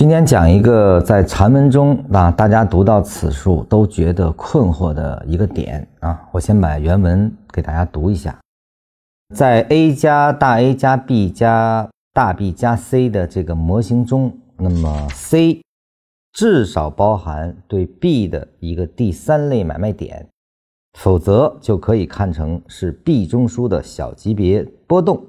今天讲一个在禅文中啊，大家读到此处都觉得困惑的一个点啊。我先把原文给大家读一下。在 a 加大 A 加 B 加大 B 加 C 的这个模型中，那么 C 至少包含对 B 的一个第三类买卖点，否则就可以看成是 B 中枢的小级别波动。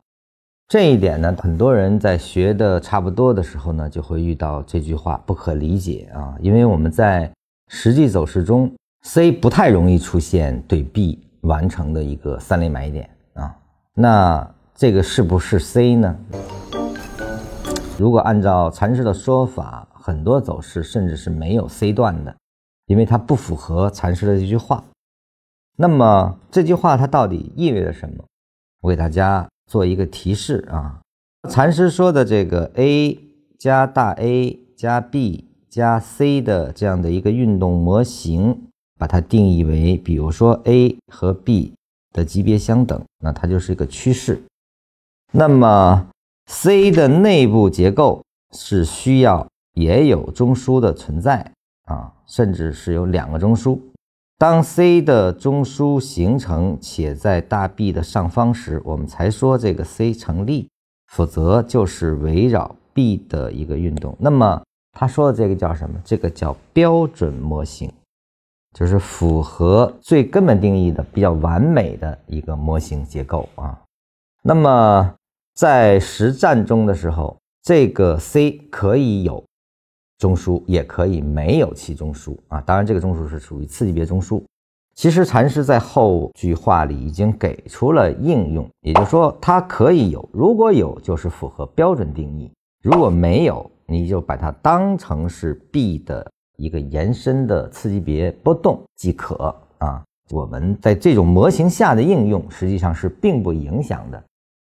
这一点呢，很多人在学的差不多的时候呢，就会遇到这句话不可理解啊，因为我们在实际走势中，C 不太容易出现对 B 完成的一个三类买点啊。那这个是不是 C 呢？如果按照禅师的说法，很多走势甚至是没有 C 段的，因为它不符合禅师的这句话。那么这句话它到底意味着什么？我给大家。做一个提示啊，禅师说的这个 A 加大 A 加 B 加 C 的这样的一个运动模型，把它定义为，比如说 A 和 B 的级别相等，那它就是一个趋势。那么 C 的内部结构是需要也有中枢的存在啊，甚至是有两个中枢。当 C 的中枢形成且在大 B 的上方时，我们才说这个 C 成立，否则就是围绕 B 的一个运动。那么他说的这个叫什么？这个叫标准模型，就是符合最根本定义的比较完美的一个模型结构啊。那么在实战中的时候，这个 C 可以有。中枢也可以没有其中枢啊，当然这个中枢是属于次级别中枢。其实禅师在后句话里已经给出了应用，也就是说它可以有，如果有就是符合标准定义，如果没有，你就把它当成是 B 的一个延伸的次级别波动即可啊。我们在这种模型下的应用实际上是并不影响的，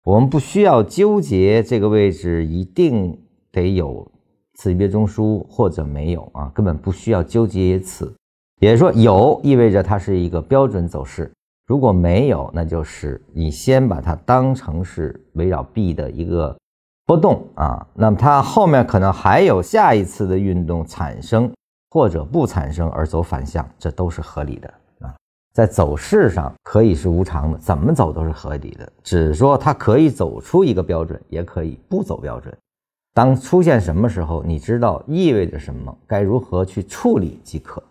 我们不需要纠结这个位置一定得有。次级别中枢或者没有啊，根本不需要纠结于此。也就是说，有意味着它是一个标准走势；如果没有，那就是你先把它当成是围绕 B 的一个波动啊。那么它后面可能还有下一次的运动产生或者不产生而走反向，这都是合理的啊。在走势上可以是无常的，怎么走都是合理的，只是说它可以走出一个标准，也可以不走标准。当出现什么时候，你知道意味着什么，该如何去处理即可。